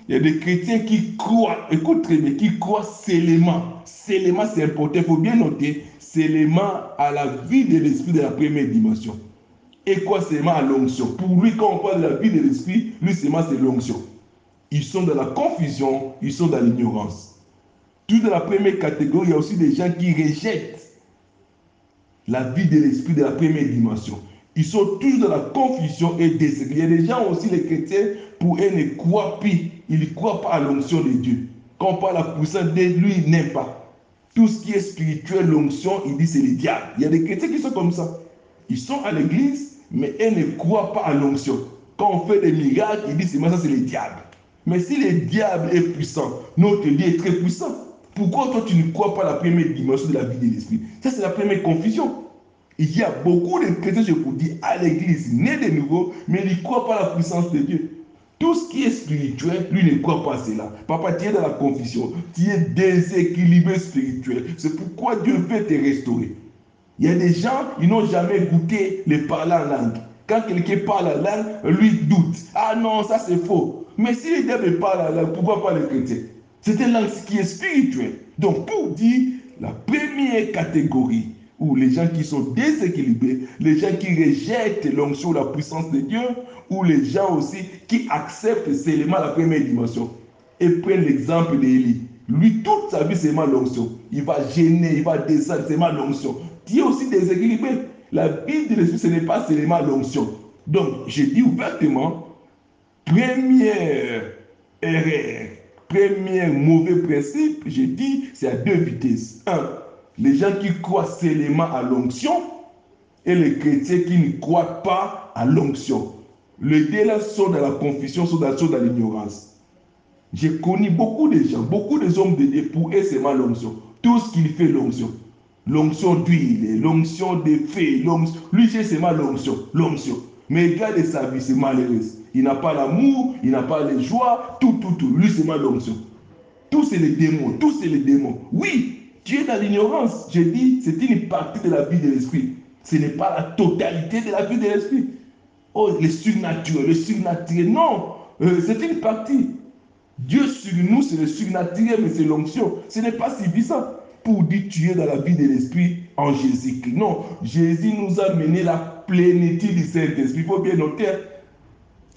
Il y a des chrétiens qui croient, écoute très bien, qui croient seulement. Seulement, c'est important, il faut bien noter, seulement à la vie de l'esprit de la première dimension. Et quoi seulement à l'onction? Pour lui, quand on parle de la vie de l'esprit, lui seulement c'est l'onction. Ils sont dans la confusion, ils sont dans l'ignorance. Tout dans la première catégorie, il y a aussi des gens qui rejettent la vie de l'esprit de la première dimension. Ils sont tous dans la confusion et déséquilibre. Il y a des gens aussi, les chrétiens, pour eux, ne croient plus. Ils ne croient pas à l'onction de Dieu. Quand on parle à la puissance de lui, il n'aime pas. Tout ce qui est spirituel, l'onction, il dit c'est le diable. Il y a des chrétiens qui sont comme ça. Ils sont à l'église, mais ils ne croient pas à l'onction. Quand on fait des miracles, ils disent ça c'est le diable. Mais si le diable est puissant, notre Dieu est très puissant. Pourquoi toi tu ne crois pas la première dimension de la vie de l'esprit? Ça c'est la première confusion. Il y a beaucoup de chrétiens, je vous dis, à l'église, nés de nouveau, mais ils ne croient pas la puissance de Dieu. Tout ce qui est spirituel, lui ne croit pas cela. Papa, tu es dans la confusion, tu es déséquilibré spirituel. C'est pourquoi Dieu veut te restaurer. Il y a des gens, ils n'ont jamais goûté le parler en langue. Quand quelqu'un parle en langue, lui doute. Ah non, ça c'est faux. Mais si le diable parle en langue, pourquoi pas le chrétien C'est une langue qui est spirituelle. Donc pour dire, la première catégorie, ou les gens qui sont déséquilibrés, les gens qui rejettent l'onction, la puissance de Dieu, ou les gens aussi qui acceptent seulement la première dimension. Et prennent l'exemple d'Élie. Lui, toute sa vie, c'est ma l'onction. Il va gêner, il va descendre, c'est ma l'onction. Tu es aussi déséquilibré. La vie de l'esprit, ce n'est pas seulement l'onction. Donc, je dis ouvertement, première erreur, premier mauvais principe, je dis, c'est à deux vitesses. Un, les gens qui croient seulement à l'onction et les chrétiens qui ne croient pas à l'onction. Les deux là sont dans la confusion, sont dans, l'ignorance. J'ai connu beaucoup de gens, beaucoup de hommes de Dieu, pour c'est l'onction. Tout ce qu'il fait l'onction. L'onction d'huile, l'onction de fées, l'onction. Lui c'est ma l'onction, l'onction. Mais regarde sa vie, c'est malheureux. Il n'a pas l'amour, il n'a pas les joies, tout, tout, tout. Lui c'est ma l'onction. Tout c'est les démons, tout c'est les démons. Oui, tu es dans l'ignorance. Je dis, c'est une partie de la vie de l'esprit. Ce n'est pas la totalité de la vie de l'esprit. Oh, le surnaturel, le surnaturel. Non, euh, c'est une partie. Dieu sur nous, c'est le surnaturel, mais c'est l'onction. Ce n'est pas suffisant pour dire tu es dans la vie de l'esprit en Jésus-Christ. Non, Jésus nous a mené la plénitude du Saint-Esprit. Il faut bien noter,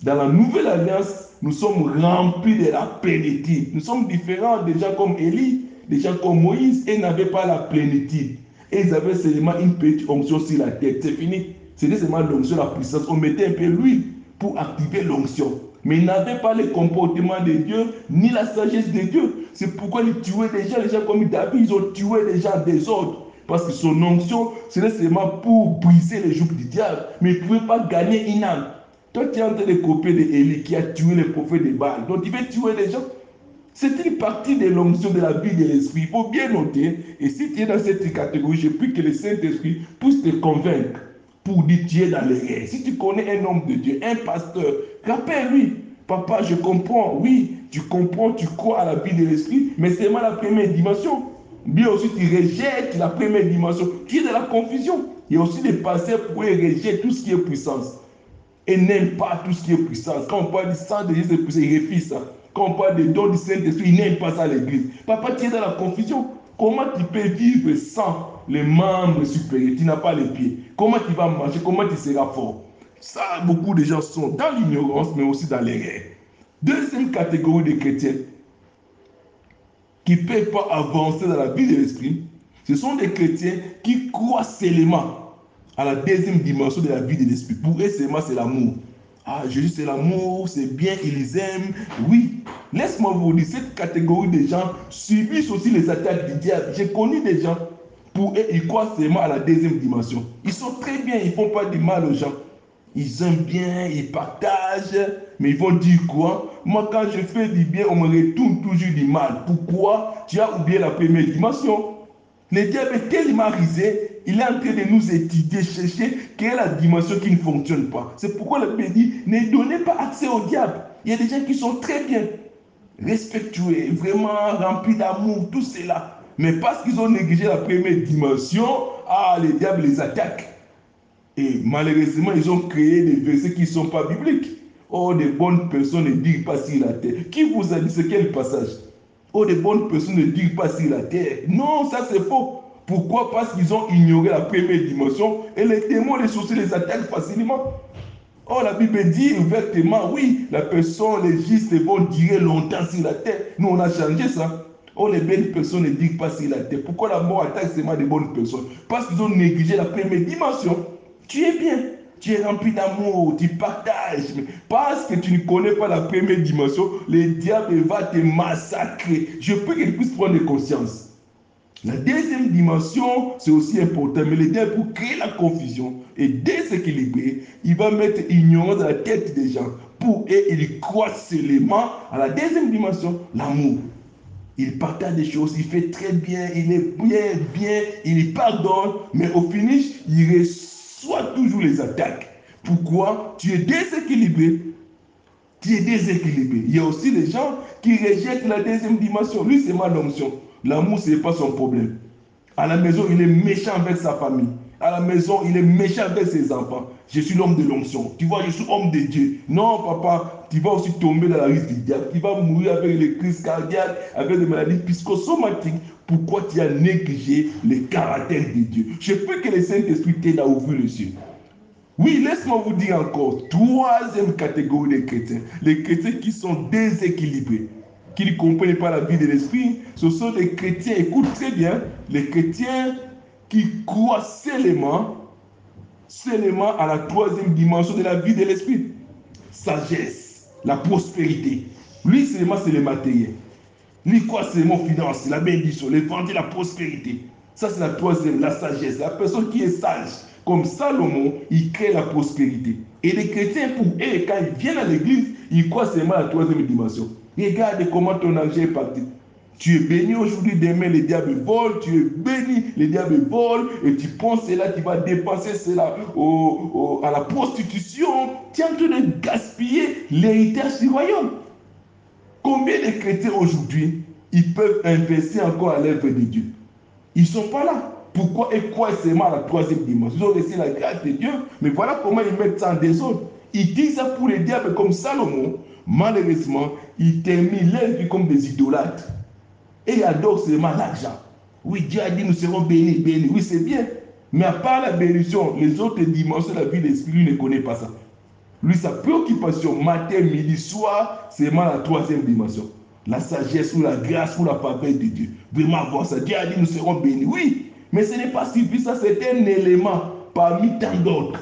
dans la nouvelle alliance, nous sommes remplis de la plénitude. Nous sommes différents des gens comme Élie. Des gens comme Moïse, ils n'avaient pas la plénitude. Et ils avaient seulement une petite onction sur la tête. C'est fini. C'était seulement l'onction, la puissance. On mettait un peu l'huile pour activer l'onction. Mais ils n'avaient pas le comportement de Dieu, ni la sagesse de Dieu. C'est pourquoi ils tuaient des gens, les gens comme David, ils ont tué gens des autres. Parce que son onction, c'était seulement pour briser les joues du diable. Mais il ne pouvait pas gagner une âme. Toi, tu es en train de copier de qui a tué les prophètes de Baal. Donc, il veut tuer des gens. C'est une partie de l'onction de la vie de l'esprit. Il faut bien noter. Et si tu es dans cette catégorie, je prie que le Saint-Esprit puisse te convaincre pour dire tu es dans les rêves. Si tu connais un homme de Dieu, un pasteur, rappelle-lui. Papa, je comprends. Oui, tu comprends, tu crois à la vie de l'esprit, mais c'est seulement la première dimension. Bien aussi, tu rejettes la première dimension. Tu es dans la confusion. Il y a aussi des pasteurs pour rejeter tout ce qui est puissance. Et n'aiment pas tout ce qui est puissance. Quand on parle du sang de Jésus puissant, il refuse ça. Quand on parle des dons du Saint-Esprit, il n'aime pas ça l'église. Papa, tu es dans la confusion. Comment tu peux vivre sans les membres supérieurs? Tu n'as pas les pieds. Comment tu vas marcher Comment tu seras fort? Ça, beaucoup de gens sont dans l'ignorance, mais aussi dans l'erreur. Deuxième catégorie de chrétiens qui ne peuvent pas avancer dans la vie de l'esprit, ce sont des chrétiens qui croient seulement à la deuxième dimension de la vie de l'esprit. Pour eux, seulement, c'est l'amour. Ah, Jésus, c'est l'amour, c'est bien, ils les aiment. Oui, laisse-moi vous dire, cette catégorie de gens subissent aussi les attaques du diable. J'ai connu des gens, pour eux, ils croient seulement à la deuxième dimension. Ils sont très bien, ils ne font pas du mal aux gens. Ils aiment bien, ils partagent, mais ils vont dire quoi? Moi, quand je fais du bien, on me retourne toujours du mal. Pourquoi? Tu as oublié la première dimension. Le diable est tellement risé, il est en train de nous étudier, chercher quelle est la dimension qui ne fonctionne pas. C'est pourquoi la Bible dit, ne donnez pas accès au diable. Il y a des gens qui sont très bien, respectueux, vraiment remplis d'amour, tout cela. Mais parce qu'ils ont négligé la première dimension, ah, le diable les attaque. Et malheureusement, ils ont créé des versets qui ne sont pas bibliques. Oh, des bonnes personnes ne disent pas sur la terre. Qui vous a dit ce quel passage? Oh, des bonnes personnes ne disent pas sur la terre. Non, ça c'est faux. Pourquoi? Parce qu'ils ont ignoré la première dimension et les démons, les sorciers les attaquent facilement. Oh, la Bible dit ouvertement, oui, la personne, les justes vont durer longtemps sur la terre. Nous, on a changé ça. Oh, les belles personnes ne disent pas sur la terre. Pourquoi la mort attaque seulement des bonnes personnes? Parce qu'ils ont négligé la première dimension. Tu es bien, tu es rempli d'amour, tu partages. Parce que tu ne connais pas la première dimension, le diable va te massacrer. Je peux qu'il puisse prendre conscience. La deuxième dimension, c'est aussi important, mais le diable, pour créer la confusion et déséquilibrer, il va mettre ignorance dans la tête des gens. Pour eux, ils croient seulement à la deuxième dimension, l'amour. Il partage des choses, il fait très bien, il est bien, bien, il pardonne, mais au finish, il reçoit toujours les attaques. Pourquoi? Tu es déséquilibré. Tu es déséquilibré. Il y a aussi des gens qui rejettent la deuxième dimension. Lui, c'est ma onction. L'amour, ce n'est pas son problème. À la maison, il est méchant avec sa famille. À la maison, il est méchant avec ses enfants. Je suis l'homme de l'onction. Tu vois, je suis homme de Dieu. Non, papa, tu vas aussi tomber dans la risque du diable. Tu vas mourir avec les crises cardiaques, avec des maladies psychosomatiques. Pourquoi tu as négligé le caractère de Dieu? Je peux que le Saint-Esprit t'aide à ouvrir les yeux. Oui, laisse-moi vous dire encore, troisième catégorie de chrétiens, les chrétiens qui sont déséquilibrés qui ne comprennent pas la vie de l'esprit, ce sont les chrétiens, écoute très bien, les chrétiens qui croient seulement, seulement à la troisième dimension de la vie de l'esprit. Sagesse, la prospérité. Lui seulement c'est le matériel. Lui croit seulement finance, la bénédiction, l'évangile, la prospérité. Ça c'est la troisième, la sagesse. La personne qui est sage, comme Salomon, il crée la prospérité. Et les chrétiens, pour eux, quand ils viennent à l'église, ils croient seulement à la troisième dimension. Regarde comment ton argent est parti. Tu es béni aujourd'hui, demain le diable vole, tu es béni, le diable vole, et tu penses cela, tu vas dépenser cela à la prostitution. Tu es en train de gaspiller l'héritage du royaume. Combien de chrétiens aujourd'hui, ils peuvent investir encore à l'œuvre de Dieu? Ils ne sont pas là. Pourquoi ils croient seulement à la troisième dimension? Ils ont reçu la grâce de Dieu, mais voilà comment ils mettent ça en désordre. Ils disent ça pour les diables comme Salomon. Malheureusement, ils terminent leur vie comme des idolâtres. Et ils adorent seulement l'argent. Oui, Dieu a dit nous serons bénis, bénis. Oui, c'est bien. Mais à part la bénédiction, les autres dimensions de la vie de l'esprit, ne connaît pas ça. Lui, sa préoccupation, matin, midi, soir, c'est vraiment la troisième dimension. La sagesse ou la grâce ou la faveur de Dieu. Vraiment voir ça. Dieu a dit nous serons bénis. Oui, mais ce n'est pas suffisant, c'est un élément parmi tant d'autres.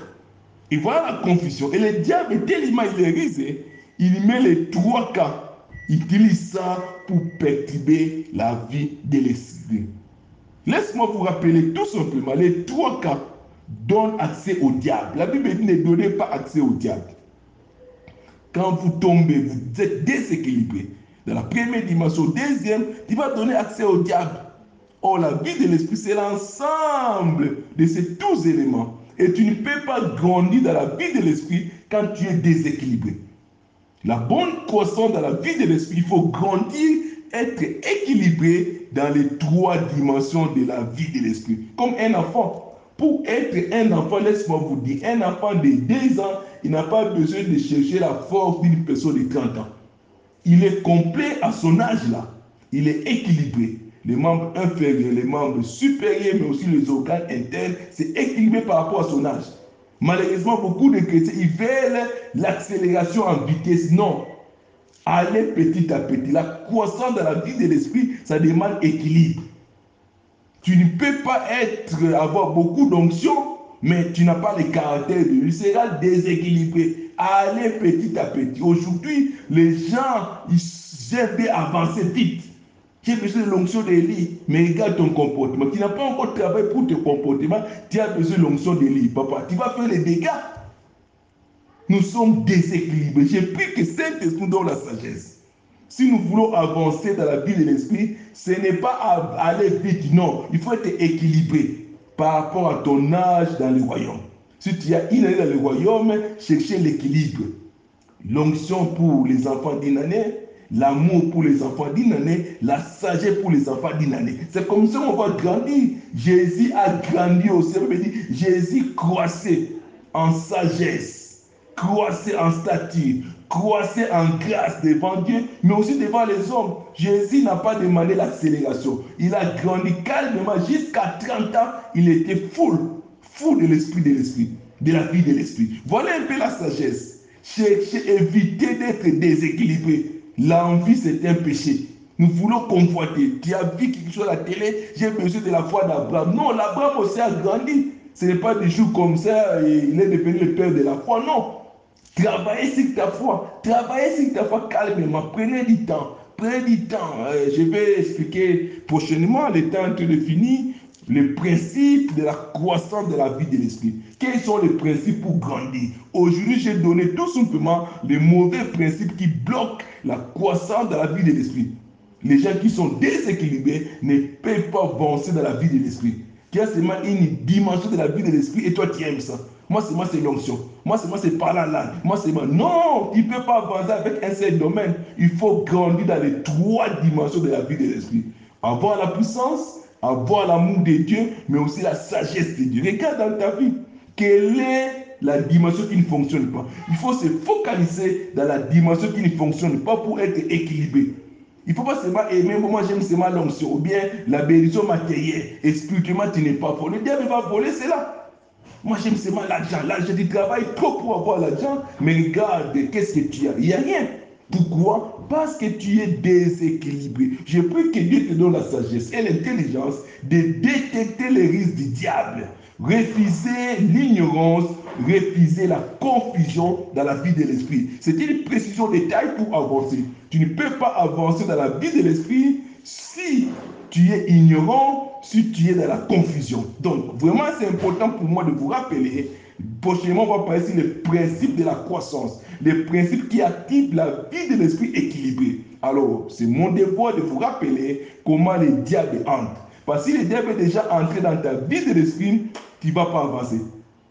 Et voilà la confusion. Et le diable est tellement risé il met les trois cas. Il utilise ça pour perturber la vie de l'esprit. Laisse-moi vous rappeler tout simplement, les trois cas donnent accès au diable. La Bible dit ne donnez pas accès au diable. Quand vous tombez, vous êtes déséquilibré. Dans la première dimension, deuxième, il va donner accès au diable. Or, la vie de l'esprit, c'est l'ensemble de ces tous éléments. Et tu ne peux pas grandir dans la vie de l'esprit quand tu es déséquilibré. La bonne croissance dans la vie de l'esprit, il faut grandir, être équilibré dans les trois dimensions de la vie de l'esprit. Comme un enfant. Pour être un enfant, laisse-moi vous dire, un enfant de 2 ans, il n'a pas besoin de chercher la force d'une personne de 30 ans. Il est complet à son âge là. Il est équilibré. Les membres inférieurs, les membres supérieurs, mais aussi les organes internes, c'est équilibré par rapport à son âge. Malheureusement, beaucoup de chrétiens, ils veulent l'accélération en vitesse. Non. Allez petit à petit. La croissance dans la vie de l'esprit, ça demande équilibre. Tu ne peux pas être, avoir beaucoup d'onction, mais tu n'as pas le caractère de lui. sera déséquilibré. Allez petit à petit. Aujourd'hui, les gens, ils aiment avancer vite. As besoin de l'onction d'Élie, mais regarde ton comportement. Tu n'as pas encore travaillé pour ton comportement, tu as besoin de l'onction d'Élie. Papa, tu vas faire les dégâts. Nous sommes déséquilibrés. J'ai pris que Saint-Esprit donne la sagesse. Si nous voulons avancer dans la vie de l'esprit, ce n'est pas aller vite, non. Il faut être équilibré par rapport à ton âge dans le royaume. Si tu as une année dans le royaume, cherchez l'équilibre. L'onction pour les enfants d'une année, l'amour pour les enfants d'une année, la sagesse pour les enfants d'une année. C'est comme ça qu'on va grandir. Jésus a grandi aussi. Jésus croissait en sagesse, croissait en stature, croissait en grâce devant Dieu, mais aussi devant les hommes. Jésus n'a pas demandé l'accélération. Il a grandi calmement jusqu'à 30 ans. Il était fou, fou de l'esprit de l'esprit, de la vie de l'esprit. Voilà un peu la sagesse. Cherchez, éviter d'être déséquilibré. L'envie, c'est un péché. Nous voulons convoiter. Tu as vu quelque chose à la télé, j'ai besoin de la foi d'Abraham. Non, l'Abraham aussi a grandi. Ce n'est pas des jours comme ça, il est devenu le père de la foi. Non. Travaillez sur ta foi. Travaillez sur ta foi calmement. Prenez du temps. Prenez du temps. Euh, je vais expliquer prochainement, le temps de finir, les principes de la croissance de la vie de l'esprit. Quels sont les principes pour grandir? Aujourd'hui, j'ai donné tout simplement les mauvais principes qui bloquent la croissance de la vie de l'esprit. Les gens qui sont déséquilibrés ne peuvent pas avancer dans la vie de l'esprit. Qui a seulement une dimension de la vie de l'esprit et toi tu aimes ça. Moi, c'est moi, c'est l'onction. Moi, c'est moi, c'est par la langue. Moi, c'est moi. Non, tu ne peux pas avancer avec un seul domaine. Il faut grandir dans les trois dimensions de la vie de l'esprit. Avoir la puissance, avoir l'amour de Dieu, mais aussi la sagesse de Dieu. Regarde dans ta vie, quelle est la dimension qui ne fonctionne pas? Il faut se focaliser dans la dimension qui ne fonctionne pas pour être équilibré. Il ne faut pas seulement aimer, moi j'aime seulement l'onction, ou bien la bénédiction matérielle. Et spirituellement, tu n'es pas fort. Le diable va voler cela. Moi j'aime seulement l'argent. L'argent, tu travailles trop pour avoir l'argent, mais regarde, qu'est-ce que tu as? Il n'y a rien. Pourquoi? Parce que tu es déséquilibré. Je prie que Dieu te donne la sagesse et l'intelligence de détecter les risques du diable. Refuser l'ignorance, refuser la confusion dans la vie de l'esprit. C'est une précision de taille pour avancer. Tu ne peux pas avancer dans la vie de l'esprit si tu es ignorant, si tu es dans la confusion. Donc, vraiment, c'est important pour moi de vous rappeler. Prochainement, on va parler sur les principes de la croissance, les principes qui activent la vie de l'esprit équilibré. Alors, c'est mon devoir de vous rappeler comment le diable entre. Parce que si le diable est déjà entré dans ta vie de l'esprit, tu ne vas pas avancer.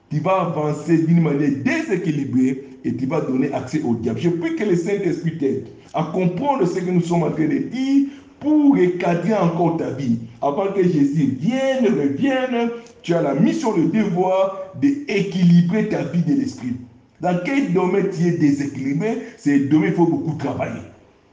Tu vas avancer d'une manière déséquilibrée et tu vas donner accès au diable. Je prie que le Saint-Esprit t'aide à comprendre ce que nous sommes en train de dire pour recadrer encore ta vie. Avant que Jésus vienne, revienne, tu as la mission, le devoir d'équilibrer ta vie de l'esprit. Dans quel domaine tu es déséquilibré, c'est le domaine il faut beaucoup travailler.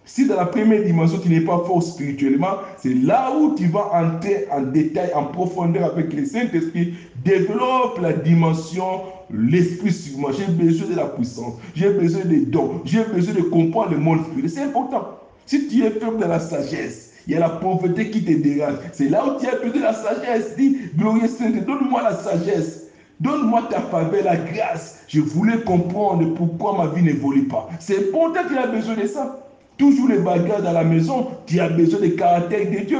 Si dans la première dimension, tu n'es pas fort spirituellement, c'est là où tu vas entrer en détail, en profondeur avec le Saint-Esprit. Développe la dimension, l'esprit sur moi. J'ai besoin de la puissance. J'ai besoin des dons. J'ai besoin de comprendre le monde spirituel. C'est important. Si tu es faible de la sagesse, il y a la pauvreté qui te dérange. C'est là où tu as besoin de la sagesse. Dis, glorieux Saint, donne-moi la sagesse. Donne-moi ta faveur, la grâce. Je voulais comprendre pourquoi ma vie n'évolue pas. C'est important qu'il a besoin de ça. Toujours les bagarres dans la maison, tu as besoin du caractère de Dieu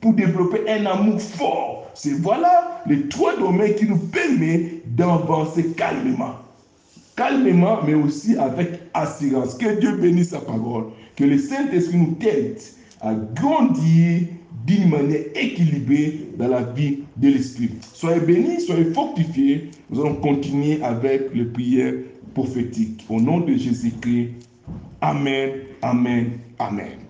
pour développer un amour fort. C'est voilà les trois domaines qui nous permettent d'avancer calmement. Calmement, mais aussi avec assurance. Que Dieu bénisse sa parole. Que le Saint-Esprit nous aide à grandir d'une manière équilibrée dans la vie de l'Esprit. Soyez bénis, soyez fortifiés. Nous allons continuer avec les prières prophétiques. Au nom de Jésus-Christ. Amen, Amen, Amen.